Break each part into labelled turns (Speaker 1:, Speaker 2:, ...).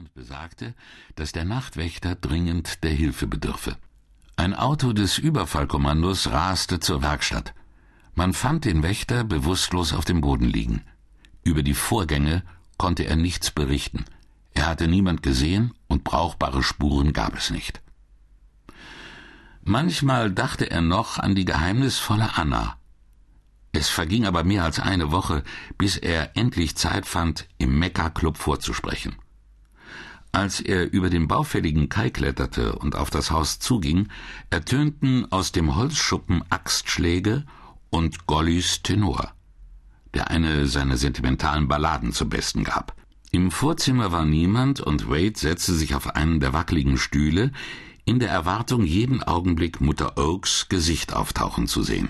Speaker 1: und besagte, dass der Nachtwächter dringend der Hilfe bedürfe. Ein Auto des Überfallkommandos raste zur Werkstatt. Man fand den Wächter bewusstlos auf dem Boden liegen. Über die Vorgänge konnte er nichts berichten. Er hatte niemand gesehen und brauchbare Spuren gab es nicht. Manchmal dachte er noch an die geheimnisvolle Anna. Es verging aber mehr als eine Woche, bis er endlich Zeit fand, im Mekka-Club vorzusprechen. Als er über den baufälligen Kai kletterte und auf das Haus zuging, ertönten aus dem Holzschuppen Axtschläge und Gollys Tenor, der eine seiner sentimentalen Balladen zum Besten gab. Im Vorzimmer war niemand und Wade setzte sich auf einen der wackeligen Stühle, in der Erwartung, jeden Augenblick Mutter Oaks Gesicht auftauchen zu sehen.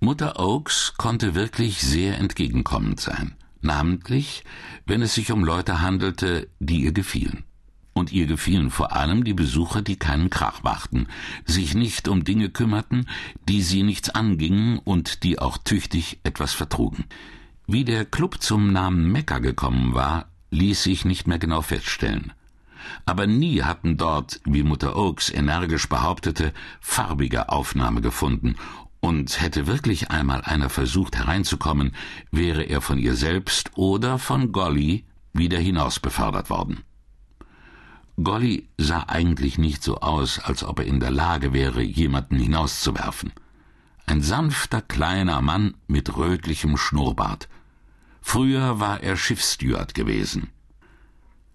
Speaker 1: Mutter Oaks konnte wirklich sehr entgegenkommend sein, namentlich, wenn es sich um Leute handelte, die ihr gefielen. Und ihr gefielen vor allem die Besucher, die keinen Krach machten, sich nicht um Dinge kümmerten, die sie nichts angingen und die auch tüchtig etwas vertrugen. Wie der Club zum Namen Mekka gekommen war, ließ sich nicht mehr genau feststellen aber nie hatten dort, wie Mutter Oaks energisch behauptete, farbige Aufnahme gefunden, und hätte wirklich einmal einer versucht hereinzukommen, wäre er von ihr selbst oder von Golly wieder hinaus befördert worden. Golly sah eigentlich nicht so aus, als ob er in der Lage wäre, jemanden hinauszuwerfen. Ein sanfter kleiner Mann mit rötlichem Schnurrbart. Früher war er Schiffssteward gewesen.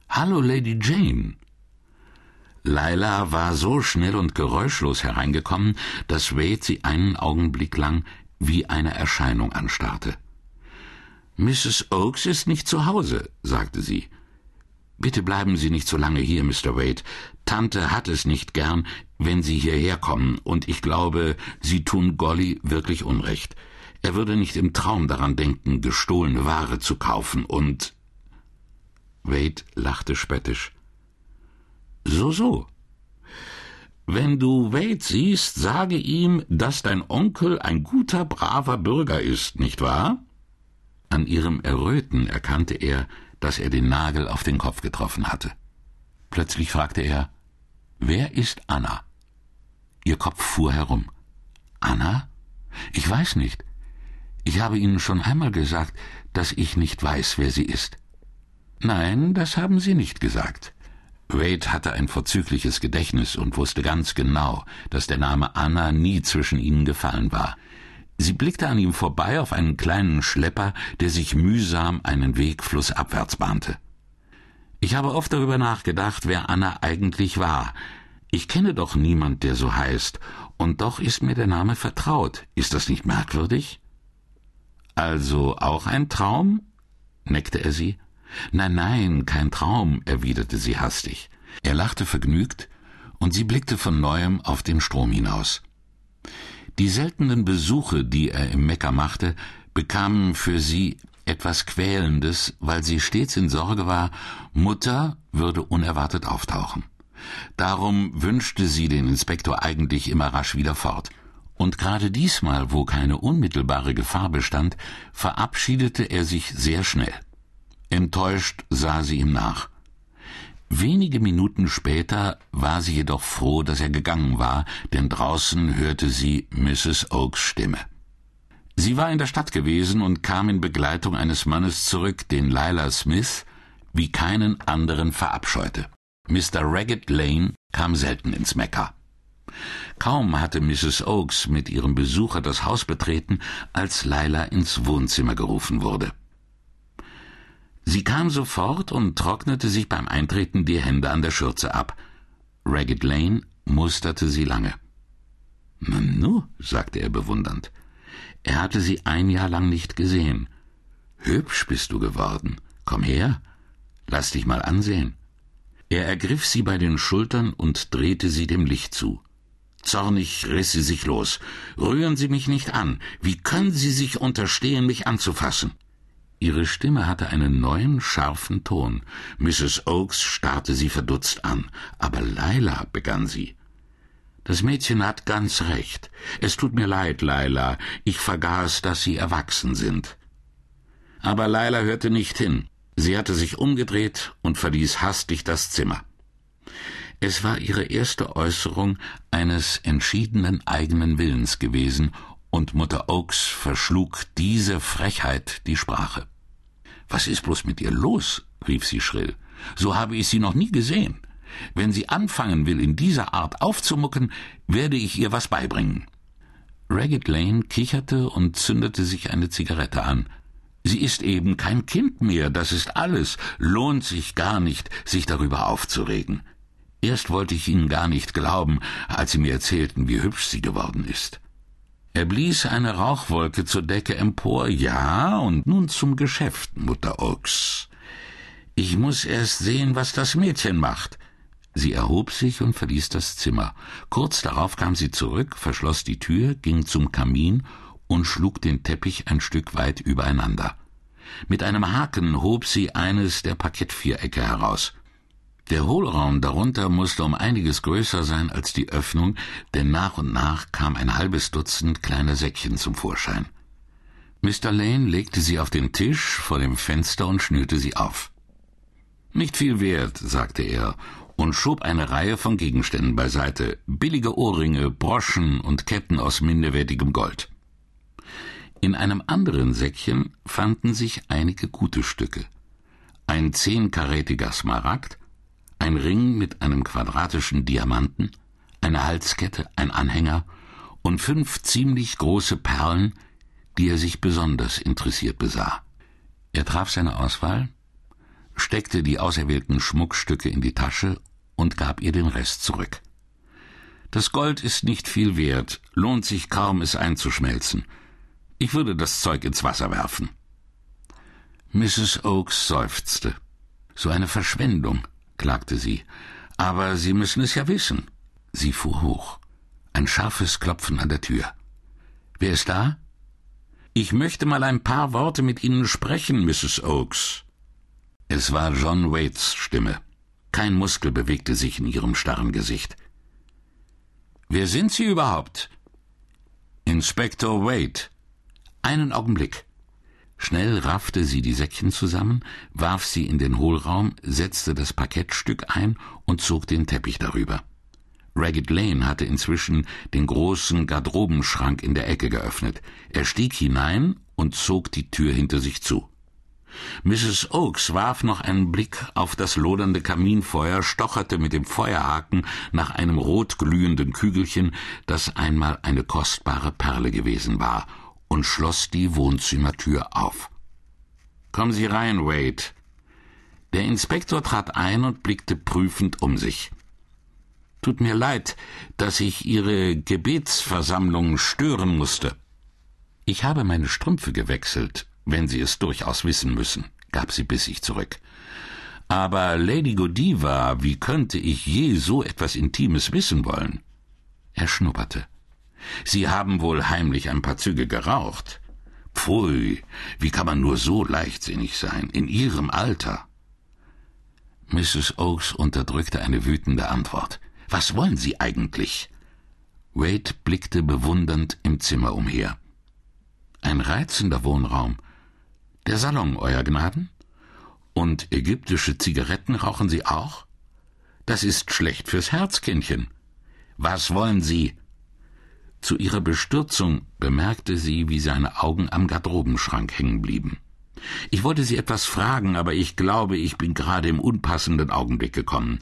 Speaker 1: Hallo, Lady Jane. Laila war so schnell und geräuschlos hereingekommen, dass Wade sie einen Augenblick lang wie eine Erscheinung anstarrte. Mrs. Oakes ist nicht zu Hause, sagte sie. Bitte bleiben Sie nicht so lange hier, Mr. Wade. Tante hat es nicht gern, wenn Sie hierher kommen, und ich glaube, Sie tun Golly wirklich Unrecht. Er würde nicht im Traum daran denken, gestohlene Ware zu kaufen, und Wade lachte spöttisch. So, so. Wenn du Wade siehst, sage ihm, dass dein Onkel ein guter, braver Bürger ist, nicht wahr? An ihrem Erröten erkannte er, dass er den Nagel auf den Kopf getroffen hatte. Plötzlich fragte er, Wer ist Anna? Ihr Kopf fuhr herum. Anna? Ich weiß nicht. Ich habe Ihnen schon einmal gesagt, dass ich nicht weiß, wer sie ist. Nein, das haben Sie nicht gesagt. Wade hatte ein vorzügliches Gedächtnis und wusste ganz genau, dass der Name Anna nie zwischen ihnen gefallen war. Sie blickte an ihm vorbei auf einen kleinen Schlepper, der sich mühsam einen Weg flussabwärts bahnte. Ich habe oft darüber nachgedacht, wer Anna eigentlich war. Ich kenne doch niemand, der so heißt, und doch ist mir der Name vertraut. Ist das nicht merkwürdig? Also auch ein Traum? neckte er sie. Nein, nein, kein Traum, erwiderte sie hastig. Er lachte vergnügt, und sie blickte von neuem auf den Strom hinaus. Die seltenen Besuche, die er im Mekka machte, bekamen für sie etwas Quälendes, weil sie stets in Sorge war, Mutter würde unerwartet auftauchen. Darum wünschte sie den Inspektor eigentlich immer rasch wieder fort. Und gerade diesmal, wo keine unmittelbare Gefahr bestand, verabschiedete er sich sehr schnell. Enttäuscht sah sie ihm nach. Wenige Minuten später war sie jedoch froh, dass er gegangen war, denn draußen hörte sie Mrs. Oaks Stimme. Sie war in der Stadt gewesen und kam in Begleitung eines Mannes zurück, den Lila Smith wie keinen anderen verabscheute. Mr. Ragged Lane kam selten ins Mekka. Kaum hatte Mrs. Oaks mit ihrem Besucher das Haus betreten, als Lila ins Wohnzimmer gerufen wurde. Sie kam sofort und trocknete sich beim Eintreten die Hände an der Schürze ab. Ragged Lane musterte sie lange. Nanu, sagte er bewundernd. Er hatte sie ein Jahr lang nicht gesehen. Hübsch bist du geworden. Komm her, lass dich mal ansehen. Er ergriff sie bei den Schultern und drehte sie dem Licht zu. Zornig riss sie sich los. Rühren Sie mich nicht an. Wie können Sie sich unterstehen, mich anzufassen? Ihre Stimme hatte einen neuen, scharfen Ton. Mrs. Oakes starrte sie verdutzt an. Aber Leila, begann sie. Das Mädchen hat ganz recht. Es tut mir leid, Leila. Ich vergaß, dass Sie erwachsen sind. Aber Leila hörte nicht hin. Sie hatte sich umgedreht und verließ hastig das Zimmer. Es war ihre erste Äußerung eines entschiedenen eigenen Willens gewesen, und Mutter Oaks verschlug diese Frechheit die Sprache. Was ist bloß mit ihr los? rief sie schrill. So habe ich sie noch nie gesehen. Wenn sie anfangen will, in dieser Art aufzumucken, werde ich ihr was beibringen. Ragged Lane kicherte und zündete sich eine Zigarette an. Sie ist eben kein Kind mehr, das ist alles. Lohnt sich gar nicht, sich darüber aufzuregen. Erst wollte ich Ihnen gar nicht glauben, als Sie mir erzählten, wie hübsch sie geworden ist. Er blies eine Rauchwolke zur Decke empor. Ja, und nun zum Geschäft, Mutter Oaks. Ich muss erst sehen, was das Mädchen macht. Sie erhob sich und verließ das Zimmer. Kurz darauf kam sie zurück, verschloss die Tür, ging zum Kamin und schlug den Teppich ein Stück weit übereinander. Mit einem Haken hob sie eines der Parkettvierecke heraus. Der Hohlraum darunter musste um einiges größer sein als die Öffnung, denn nach und nach kam ein halbes Dutzend kleiner Säckchen zum Vorschein. Mr. Lane legte sie auf den Tisch vor dem Fenster und schnürte sie auf. Nicht viel wert, sagte er und schob eine Reihe von Gegenständen beiseite, billige Ohrringe, Broschen und Ketten aus minderwertigem Gold. In einem anderen Säckchen fanden sich einige gute Stücke. Ein zehnkarätiger Smaragd, ein Ring mit einem quadratischen Diamanten, eine Halskette, ein Anhänger und fünf ziemlich große Perlen, die er sich besonders interessiert besah. Er traf seine Auswahl, steckte die auserwählten Schmuckstücke in die Tasche und gab ihr den Rest zurück. Das Gold ist nicht viel wert, lohnt sich kaum, es einzuschmelzen. Ich würde das Zeug ins Wasser werfen. Mrs. Oakes seufzte. So eine Verschwendung klagte sie. Aber Sie müssen es ja wissen. Sie fuhr hoch. Ein scharfes Klopfen an der Tür. Wer ist da? Ich möchte mal ein paar Worte mit Ihnen sprechen, Mrs. Oakes. Es war John Waits Stimme. Kein Muskel bewegte sich in ihrem starren Gesicht. Wer sind Sie überhaupt? Inspektor Wade. Einen Augenblick. Schnell raffte sie die Säckchen zusammen, warf sie in den Hohlraum, setzte das Parkettstück ein und zog den Teppich darüber. Ragged Lane hatte inzwischen den großen Garderobenschrank in der Ecke geöffnet. Er stieg hinein und zog die Tür hinter sich zu. Mrs. Oakes warf noch einen Blick auf das lodernde Kaminfeuer, stocherte mit dem Feuerhaken nach einem rotglühenden Kügelchen, das einmal eine kostbare Perle gewesen war, und schloss die Wohnzimmertür auf. Kommen Sie rein, Wade. Der Inspektor trat ein und blickte prüfend um sich. Tut mir leid, dass ich Ihre Gebetsversammlung stören musste. Ich habe meine Strümpfe gewechselt, wenn Sie es durchaus wissen müssen, gab sie bissig zurück. Aber Lady Godiva, wie könnte ich je so etwas Intimes wissen wollen? Er schnupperte. Sie haben wohl heimlich ein paar Züge geraucht. Pfui, wie kann man nur so leichtsinnig sein, in Ihrem Alter? Mrs. Oakes unterdrückte eine wütende Antwort. Was wollen Sie eigentlich? Wade blickte bewundernd im Zimmer umher. Ein reizender Wohnraum. Der Salon, Euer Gnaden? Und ägyptische Zigaretten rauchen Sie auch? Das ist schlecht fürs Herzkindchen. Was wollen Sie? Zu ihrer Bestürzung bemerkte sie, wie seine Augen am Garderobenschrank hängen blieben. Ich wollte sie etwas fragen, aber ich glaube, ich bin gerade im unpassenden Augenblick gekommen.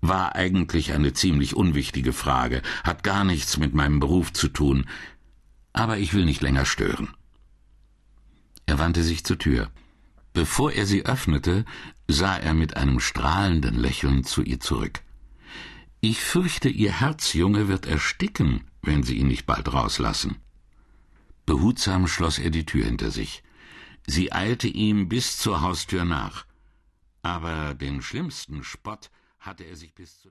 Speaker 1: War eigentlich eine ziemlich unwichtige Frage, hat gar nichts mit meinem Beruf zu tun, aber ich will nicht länger stören. Er wandte sich zur Tür. Bevor er sie öffnete, sah er mit einem strahlenden Lächeln zu ihr zurück. Ich fürchte, Ihr Herzjunge wird ersticken, wenn Sie ihn nicht bald rauslassen. Behutsam schloss er die Tür hinter sich. Sie eilte ihm bis zur Haustür nach. Aber den schlimmsten Spott hatte er sich bis zu